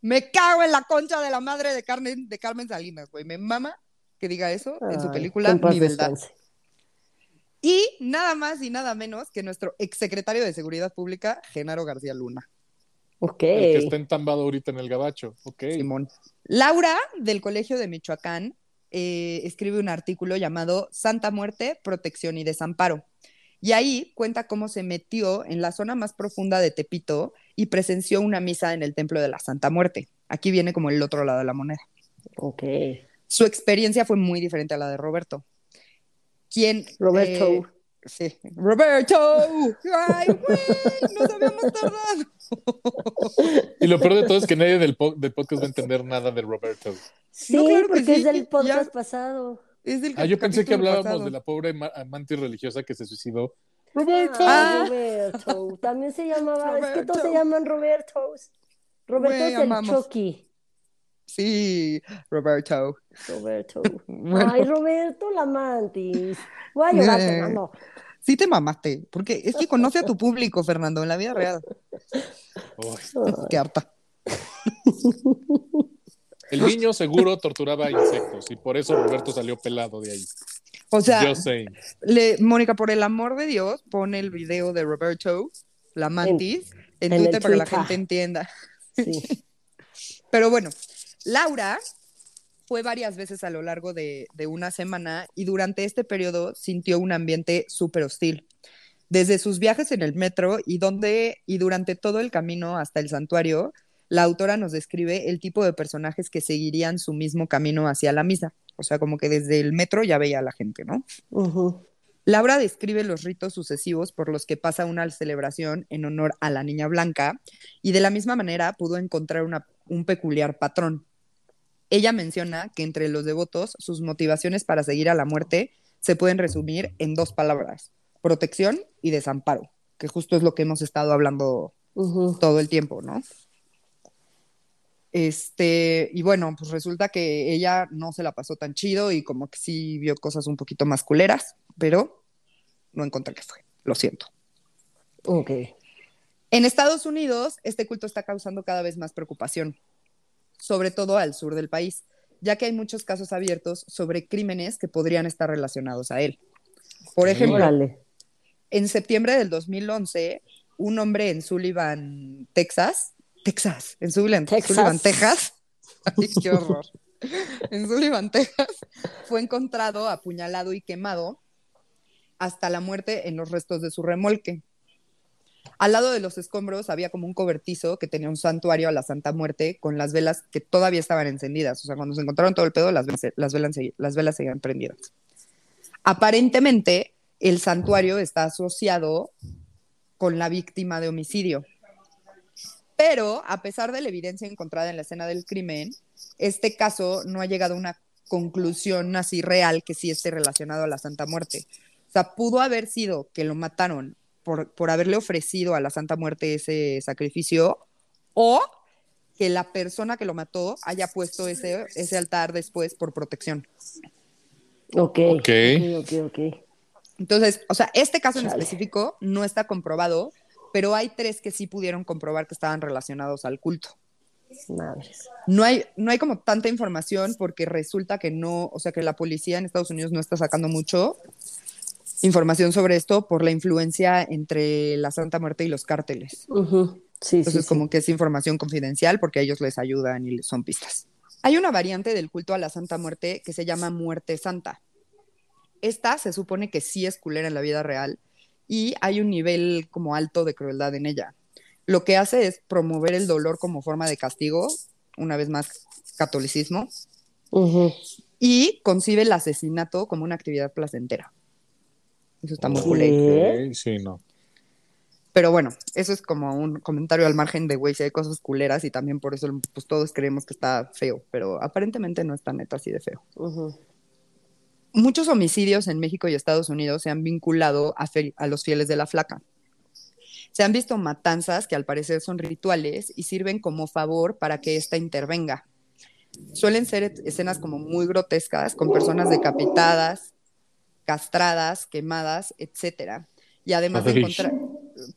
me cago en la concha de la madre de Carmen, de Carmen Salinas, güey. Me mama que diga eso en su película Mi Verdad. Y nada más y nada menos que nuestro exsecretario de Seguridad Pública, Genaro García Luna. Ok. El que está entambado ahorita en el gabacho. Ok. Simón. Laura, del Colegio de Michoacán, eh, escribe un artículo llamado Santa Muerte, Protección y Desamparo. Y ahí cuenta cómo se metió en la zona más profunda de Tepito y presenció una misa en el Templo de la Santa Muerte. Aquí viene como el otro lado de la moneda. Ok. Su experiencia fue muy diferente a la de Roberto. Quien, Roberto. eh, sí, Roberto. Ay, güey, nos habíamos tardado. Y lo peor de todo es que nadie del, po- del podcast va a entender nada de Roberto. Sí, No, claro porque sí, es del ya. podcast pasado. Es del Ah, yo pensé que hablábamos pasado. de la pobre ma- amante religiosa que se suicidó. Roberto. Ah, Roberto. También se llamaba, es que todos se llaman Robertos. Roberto es el amamos. Chucky. Sí, Roberto. Roberto. Bueno. Ay, Roberto Lamantis. Voy a llorar, Eh. Fernando. Sí te mamaste, porque es que conoce a tu público, Fernando, en la vida real. Qué harta. El niño seguro torturaba insectos y por eso Roberto salió pelado de ahí. O sea, Yo sé. le, Mónica, por el amor de Dios, pone el video de Roberto, la mantis, en, en Twitter para que la gente entienda. Sí. Pero bueno, Laura fue varias veces a lo largo de, de una semana y durante este periodo sintió un ambiente súper hostil. Desde sus viajes en el metro y, donde, y durante todo el camino hasta el santuario, la autora nos describe el tipo de personajes que seguirían su mismo camino hacia la misa. O sea, como que desde el metro ya veía a la gente, ¿no? Ujú. Laura describe los ritos sucesivos por los que pasa una celebración en honor a la niña blanca y de la misma manera pudo encontrar una- un peculiar patrón. Ella menciona que entre los devotos sus motivaciones para seguir a la muerte se pueden resumir en dos palabras, protección y desamparo, que justo es lo que hemos estado hablando todo el tiempo, ¿no? Este, y bueno, pues resulta que ella no se la pasó tan chido y como que sí vio cosas un poquito más culeras, pero no encontré qué fue. Lo siento. Ok. En Estados Unidos, este culto está causando cada vez más preocupación, sobre todo al sur del país, ya que hay muchos casos abiertos sobre crímenes que podrían estar relacionados a él. Por ejemplo, en septiembre del 2011, un hombre en Sullivan, Texas, Texas, en Sullivan, Texas. Sullivan, Texas, ay, qué horror, en Sullivan, Texas, fue encontrado apuñalado y quemado hasta la muerte en los restos de su remolque. Al lado de los escombros había como un cobertizo que tenía un santuario a la Santa Muerte con las velas que todavía estaban encendidas. O sea, cuando se encontraron todo el pedo, las velas, las velas, seguían prendidas. Aparentemente, el santuario está asociado con la víctima de homicidio. Pero, a pesar de la evidencia encontrada en la escena del crimen, este caso no ha llegado a una conclusión así real que sí esté relacionado a la Santa Muerte. O sea, pudo haber sido que lo mataron por, por haberle ofrecido a la Santa Muerte ese sacrificio o que la persona que lo mató haya puesto ese, ese altar después por protección. Ok. Ok. Ok, ok. Entonces, o sea, este caso en Chale. específico no está comprobado, pero hay tres que sí pudieron comprobar que estaban relacionados al culto. Madres. No hay, no hay como tanta información porque resulta que no, o sea, que la policía en Estados Unidos no está sacando mucho información sobre esto por la influencia entre la Santa Muerte y los cárteles. Sí, Entonces, sí, como sí. que es información confidencial porque ellos les ayudan y son pistas. Hay una variante del culto a la Santa Muerte que se llama Muerte Santa. Esta se supone que sí es culera en la vida real y hay un nivel como alto de crueldad en ella. Lo que hace es promover el dolor como forma de castigo, una vez más catolicismo, y concibe el asesinato como una actividad placentera. Eso está muy. Ok, Sí, no. Pero bueno, eso es como un comentario al margen de, güey, si hay cosas culeras y también por eso pues todos creemos que está feo, pero aparentemente no está neta así de feo. Muchos homicidios en México y Estados Unidos se han vinculado a, a los fieles de la flaca. Se han visto matanzas que al parecer son rituales y sirven como favor para que ésta intervenga. Suelen ser escenas como muy grotescas, con personas decapitadas, castradas, quemadas, etcétera. Y además de encontrar,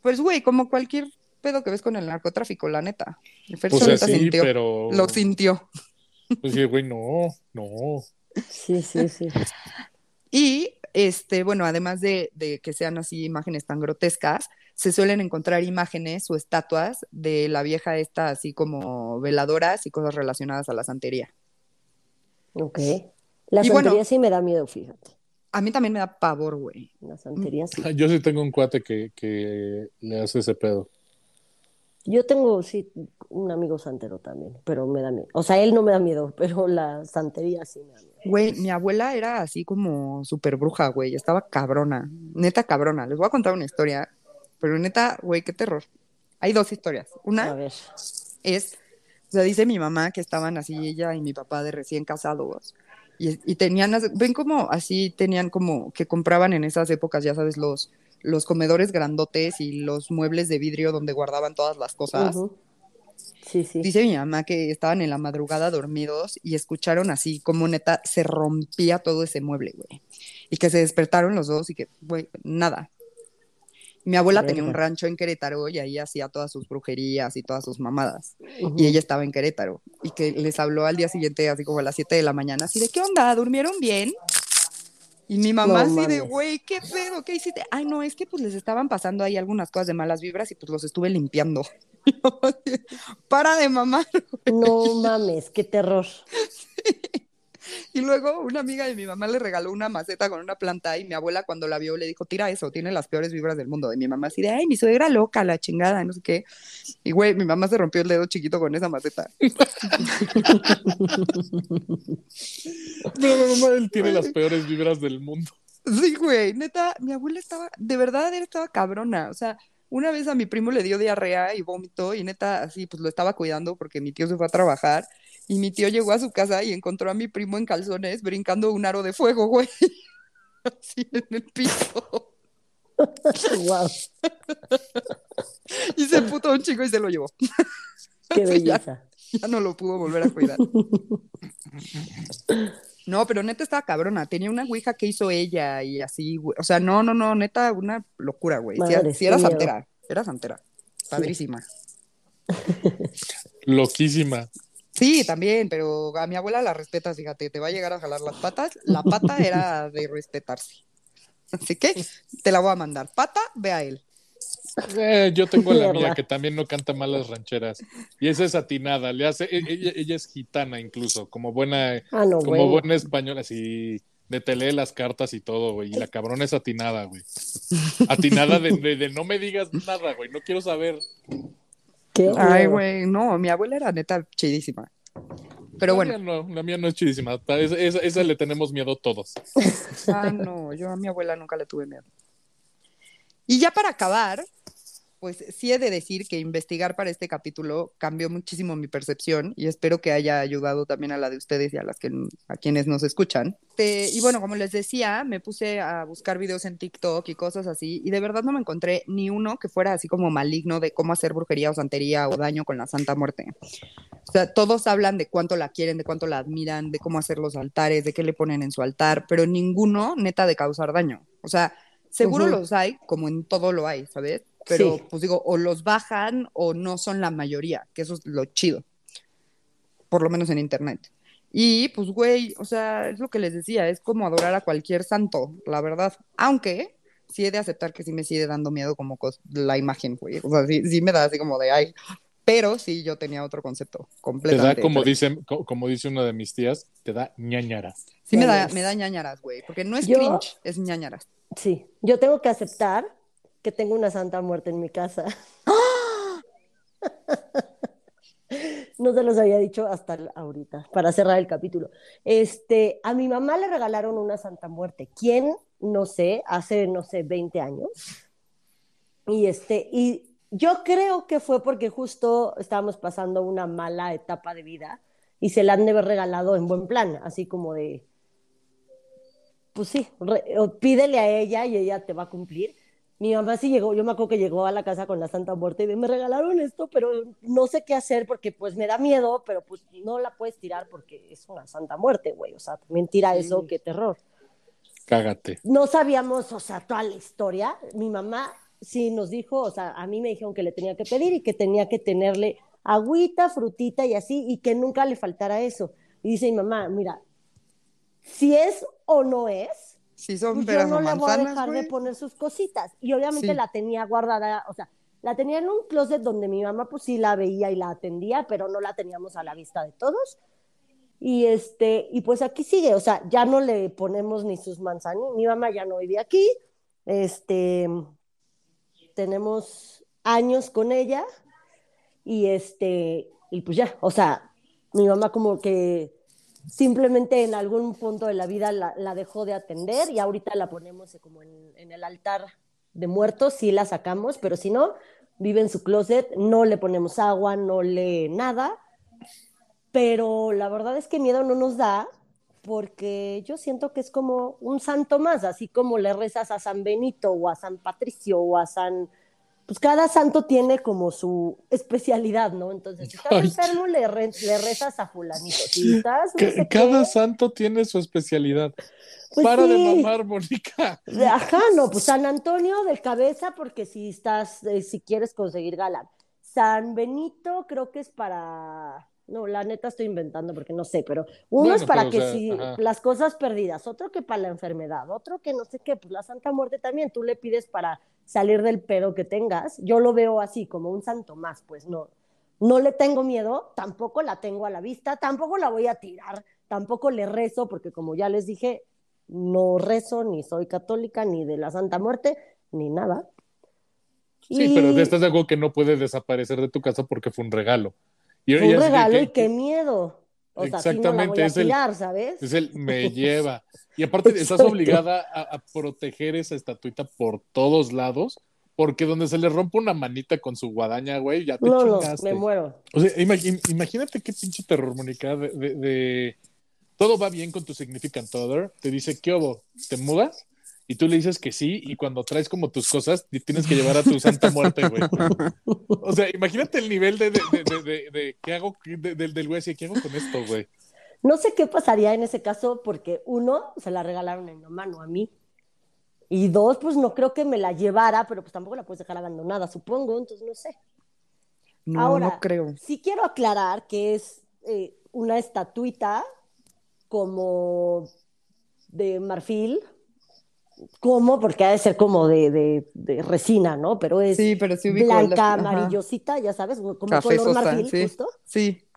pues güey, como cualquier pedo que ves con el narcotráfico, la neta. Fer O sea, solita sí, sintió, pero. lo sintió. Pues sí, güey, no, no. Sí, sí, sí. Y, este, bueno, además de, de que sean así imágenes tan grotescas, se suelen encontrar imágenes o estatuas de la vieja esta, así como veladoras y cosas relacionadas a la santería. Ok. La Y santería bueno- sí me da miedo, fíjate. A mí también me da pavor, güey. La santería sí. Yo sí tengo un cuate que, que le hace ese pedo. Yo tengo, sí, un amigo santero también, pero me da miedo. O sea, él no me da miedo, pero la santería sí me da miedo. Güey, mi abuela era así como súper bruja, güey. Estaba cabrona. Neta cabrona. Les voy a contar una historia. Pero neta, güey, qué terror. Hay dos historias. A Una ver. es, o sea, dice mi mamá que estaban así ella y mi papá de recién casados. Y, y tenían, ven como así tenían como que compraban en esas épocas, ya sabes, los, los comedores grandotes y los muebles de vidrio donde guardaban todas las cosas. Sí, sí. Dice mi mamá que estaban en la madrugada dormidos y escucharon así como neta se rompía todo ese mueble, güey. Y que se despertaron los dos y que, güey, nada. Mi abuela tenía un rancho en Querétaro y ahí hacía todas sus brujerías y todas sus mamadas. Y ella estaba en Querétaro y que les habló al día siguiente, así como a las 7 de la mañana, así de, ¿qué onda? ¿Durmieron bien? Y mi mamá No así de, güey, ¿qué pedo? ¿Qué hiciste? Ay, no, es que pues les estaban pasando ahí algunas cosas de malas vibras y pues los estuve limpiando. Para de mamar. No mames, qué terror. Y luego una amiga de mi mamá le regaló una maceta con una planta y mi abuela cuando la vio le dijo, tira eso, tiene las peores vibras del mundo. Y mi mamá así de, ay, mi suegra loca, la chingada, no sé qué. Y güey, mi mamá se rompió el dedo chiquito con esa maceta. No, no, él tiene las peores vibras del mundo. Sí, güey, neta, mi abuela estaba, de verdad, él estaba cabrona. O sea, una vez a mi primo le dio diarrea y vómito y neta, así, pues lo estaba cuidando porque mi tío se fue a trabajar y mi tío llegó a su casa y encontró a mi primo en calzones brincando un aro de fuego, güey. Así en el piso. wow, Y se putó un chico y se lo llevó. qué ya. belleza. Ya no lo pudo volver a cuidar. No, pero neta estaba cabrona. Tenía una ouija que hizo ella y así, güey. O sea, no, no, no, neta, una locura, güey. Sí, Madre, sí era santera. Era santera. Padrísima. Loquísima. Sí, también, pero a mi abuela la respetas, fíjate, te va a llegar a jalar las patas. La pata era de respetarse. Así que te la voy a mandar. Pata, ve a él. Eh, yo tengo a la mía que también no canta mal las rancheras. Y esa es atinada. Le hace, e- ella, ella es gitana incluso, como buena, Ah, no, como güey. buena española, así de te lee las cartas y todo, güey. Y la cabrona es atinada, güey. Atinada de, de- de no me digas nada, güey. No quiero saber. Qué Ay, güey, no, mi abuela era neta chidísima. Pero la bueno, Mía no, la mía no es chidísima. Esa, esa- esa le tenemos miedo todos. Ay, no, yo a mi abuela nunca le tuve miedo. Y ya para acabar, pues sí he de decir que investigar para este capítulo cambió muchísimo mi percepción y espero que haya ayudado también a la de ustedes y a las que a quienes nos escuchan. Te- y bueno, como les decía, me puse a buscar videos en TikTok y cosas así y de verdad no me encontré ni uno que fuera así como maligno de cómo hacer brujería o santería o daño con la Santa Muerte. O sea, todos hablan de cuánto la quieren, de cuánto la admiran, de cómo hacer los altares, de qué le ponen en su altar, pero ninguno neta de causar daño. O sea, seguro Ujú. los hay, como en todo lo hay, ¿sabes? Pero Sí. pues digo, o los bajan o no son la mayoría, que eso es lo chido. Por lo menos en internet. Y pues, güey, o sea, es lo que les decía, es como adorar a cualquier santo, la verdad. Aunque sí he de aceptar que sí me sigue dando miedo como la imagen, güey. O sea, sí, sí me da así como de, ay, pero sí yo tenía otro concepto Te da, completamente. como diferente. dice, co- como dice una de mis tías, te da ñañara. Sí me da, Ñañaras. me da ñañaras, güey, porque no es Yo- cringe, es ñañaras. Sí, yo tengo que aceptar que tengo una santa muerte en mi casa. No se los había dicho hasta ahorita, para cerrar el capítulo. Este, a mi mamá le regalaron una santa muerte. ¿Quién? No sé, hace, no sé, 20 años. Y este, y yo creo que fue porque justo estábamos pasando una mala etapa de vida y se la han de haber regalado en buen plan, así como de, pues sí, re- pídele a ella y ella te va a cumplir. Mi mamá sí llegó, yo me acuerdo que llegó a la casa con la Santa Muerte y de, me regalaron esto, pero no sé qué hacer porque pues me da miedo, pero pues no la puedes tirar porque es una Santa Muerte, güey, o sea, también tira Sí. eso, qué terror. Cágate. No sabíamos, o sea, toda la historia. Mi mamá sí nos dijo, o sea, a mí me dijeron que le tenía que pedir y que tenía que tenerle agüita, frutita y así, y que nunca le faltara eso. Y dice mi mamá, mira, si es o no es, Si son pues yo no le voy a dejar de poner sus cositas. Y obviamente Sí. la tenía guardada, o sea, la tenía en un closet donde mi mamá pues sí la veía y la atendía, pero no la teníamos a la vista de todos. Y este, y pues aquí sigue, o sea, ya no le ponemos ni sus manzanas, mi mamá ya no vive aquí. Este, tenemos años con ella y este, y pues ya, o sea, mi mamá como que simplemente en algún punto de la vida la, dejó de atender y ahorita la ponemos como en, en el altar de muertos, sí la sacamos, pero si no, vive en su closet, no le ponemos agua, no le nada, pero la verdad es que miedo no nos da porque yo siento que es como un santo más, así como le rezas a San Benito o a San Patricio o a San... Pues cada santo tiene como su especialidad, ¿no? Entonces, si estás Ay. enfermo, le, re- le rezas a fulanito. Si estás, no Ca- sé Cada qué, santo tiene su especialidad. pues Para de mamar, Mónica. Ajá, no, pues San Antonio de cabeza, porque si estás, eh, si quieres conseguir galán. San Benito creo que es para, no, la neta estoy inventando porque no sé, pero uno es para pero, que o sea, si ajá. las cosas perdidas, otro que para la enfermedad, otro que no sé qué, pues la Santa Muerte también, tú le pides para salir del pedo que tengas. Yo lo veo así, como un santo más, pues no, no le tengo miedo, tampoco la tengo a la vista, tampoco la voy a tirar, tampoco le rezo, porque como ya les dije, no rezo, ni soy católica, ni de la Santa Muerte, ni nada. Sí, Y pero estás de acuerdo que no puede desaparecer de tu casa porque fue un regalo. Un regalo que- y qué miedo. O sea, no la Exactamente, voy a es el-. Es el me lleva. Y aparte estás Exacto. obligada a, a proteger esa estatuita por todos lados, porque donde se le rompe una manita con su guadaña, güey, ya te No, no, chingaste. me muero. O sea, ima- im- imagínate qué pinche terror, Mónica, de, de- de- todo va bien con tu significant other, te dice, ¿qué hubo? ¿Te mudas? Y tú le dices que sí, y cuando traes como tus cosas, ti- tienes que llevar a tu santa muerte, güey. O sea, imagínate el nivel de, de, de, de- de- de- ¿qué hago? De- del del güey así, ¿qué hago con esto, güey? No sé qué pasaría en ese caso, porque uno, se la regalaron a mi mamá, no a mí. Y dos, pues no creo que me la llevara, pero pues tampoco la puedes dejar abandonada, supongo, entonces no sé. No, Ahora, no creo. Sí quiero aclarar que es eh, una estatuita como de marfil. ¿Cómo? Porque ha de ser como de, de- de resina, ¿no? Pero es Sí, pero sí ubico blanca, las- amarillosita, ya sabes, como color Cafezosa, marfil, sí. justo. Sí,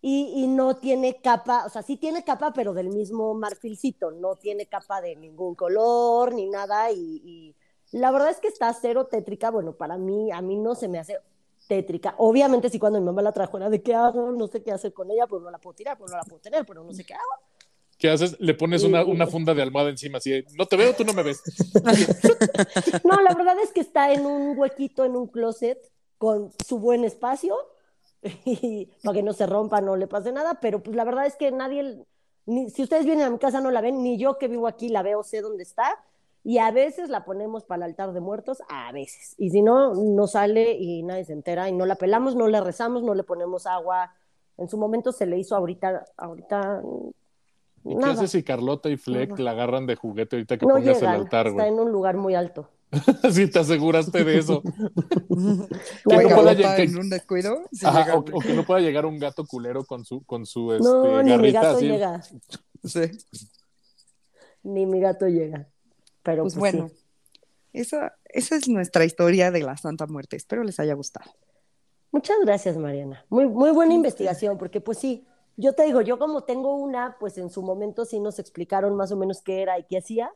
Y, y no tiene capa, o sea, sí tiene capa, pero del mismo marfilcito, no tiene capa de ningún color ni nada. Y, y la verdad es que está cero tétrica. Bueno, para mí, a mí no se me hace tétrica. Obviamente, sí, cuando mi mamá la trajo era de qué hago, no sé qué hacer con ella, pero no la puedo tirar, pero no la puedo tener, pero no sé qué hago. ¿Qué haces? Le pones una, una funda de almohada encima, así, no te veo, tú no me ves. No, la verdad es que está en un huequito, en un closet, con su buen espacio, y para que no se rompa, no le pase nada, pero pues la verdad es que nadie, ni, si ustedes vienen a mi casa no la ven, ni yo que vivo aquí la veo, sé dónde está, y a veces la ponemos para el altar de muertos, a veces, y si no, no sale y nadie se entera, y no la pelamos, no le rezamos, no le ponemos agua, en su momento se le hizo ahorita, ahorita, ¿Y qué nada. haces si Carlota y Fleck Nada. la agarran de juguete ahorita que No pongas llegan, el altar, está güey? en un lugar muy alto. Si te aseguraste de eso. Que no pueda llegar- en un descuido. sí Ajá, llega, o, o que no pueda llegar un gato culero con su, con su este, No, ni mi garrita gato así. llega. Sí. Ni mi gato llega. Pero Pues pues, bueno, sí. esa, esa es nuestra historia de la Santa Muerte. Espero les haya gustado. Muchas gracias, Mariana. Muy, muy buena investigación, porque pues sí, yo te digo, yo como tengo una, pues en su momento sí nos explicaron más o menos qué era y qué hacía,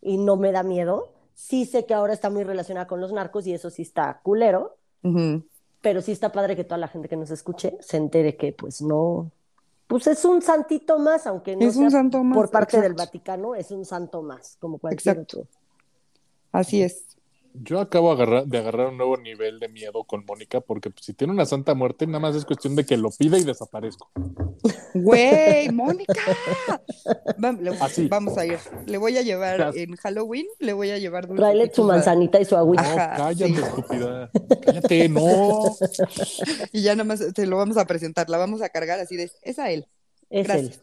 y no me da miedo. Sí sé que ahora está muy relacionada con los narcos y eso sí está culero, Ujú. pero sí está padre que toda la gente que nos escuche se entere que pues no, pues es un santito más, aunque no Es un sea santo más, por parte del exacto. Vaticano, es un santo más, como cualquier Exacto. otro. Así es. Yo acabo agarrar- de agarrar un nuevo nivel de miedo con Mónica, porque pues, si tiene una santa muerte, nada más es cuestión de que lo pida y desaparezco. Güey, Mónica. Va- le- Así. Vamos a ir. Le voy a llevar en Halloween, le voy a llevar dulces. Tráele su manzanita y su agüita. No, Ajá, cállate, sí. estúpida. Cállate, no. Y ya nada más te lo vamos a presentar, la vamos a cargar así de, es a él. Es Gracias. él.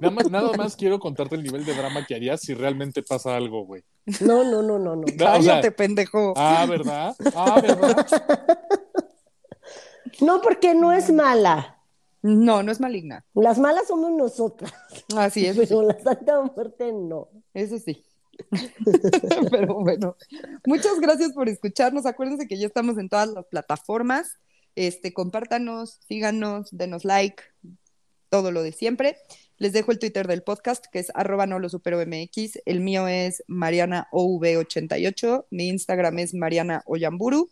Nada más, nada más quiero contarte el nivel de drama que harías si realmente pasa algo, güey. No, no, no, no, no. No, o sea, Cállate, pendejo. ah, ¿verdad? Ah, ¿verdad? No, porque no es mala. No, no es maligna. Las malas somos nosotras, Así es, pero la Santa Muerte no. eso sí. Pero bueno, muchas gracias por escucharnos. Acuérdense que ya estamos en todas las plataformas. Este, compártanos, síganos, denos like, todo lo de siempre. Les dejo el Twitter del podcast, que es arroba no lo supero MX. El mío es marianaov88. Mi Instagram es Mariana Oyamburu.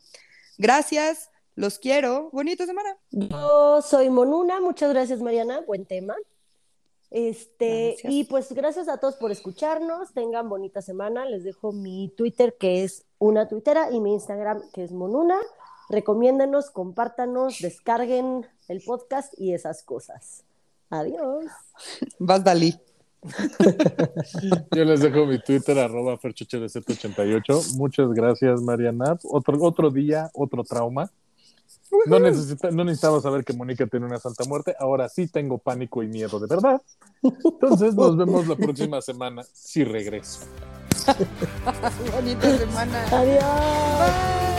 Gracias, los quiero. Bonita semana. Yo soy Monuna, muchas gracias Mariana, buen tema. Este, Gracias. y pues gracias a todos por escucharnos, tengan bonita semana, les dejo mi Twitter que es una tuitera y mi Instagram que es Monuna. Recomiéndenos, compártanos, descarguen el podcast y esas cosas. Adiós. Vas, Dalí. Yo les dejo mi Twitter, arroba ferchochd788. Muchas gracias, Mariana. Otro, otro día, otro trauma. No, necesita, no necesitaba saber que Mónica tiene una santa muerte. Ahora sí tengo pánico y miedo, de verdad. Entonces nos vemos la próxima semana, si regreso. Bonita semana. Adiós. Bye.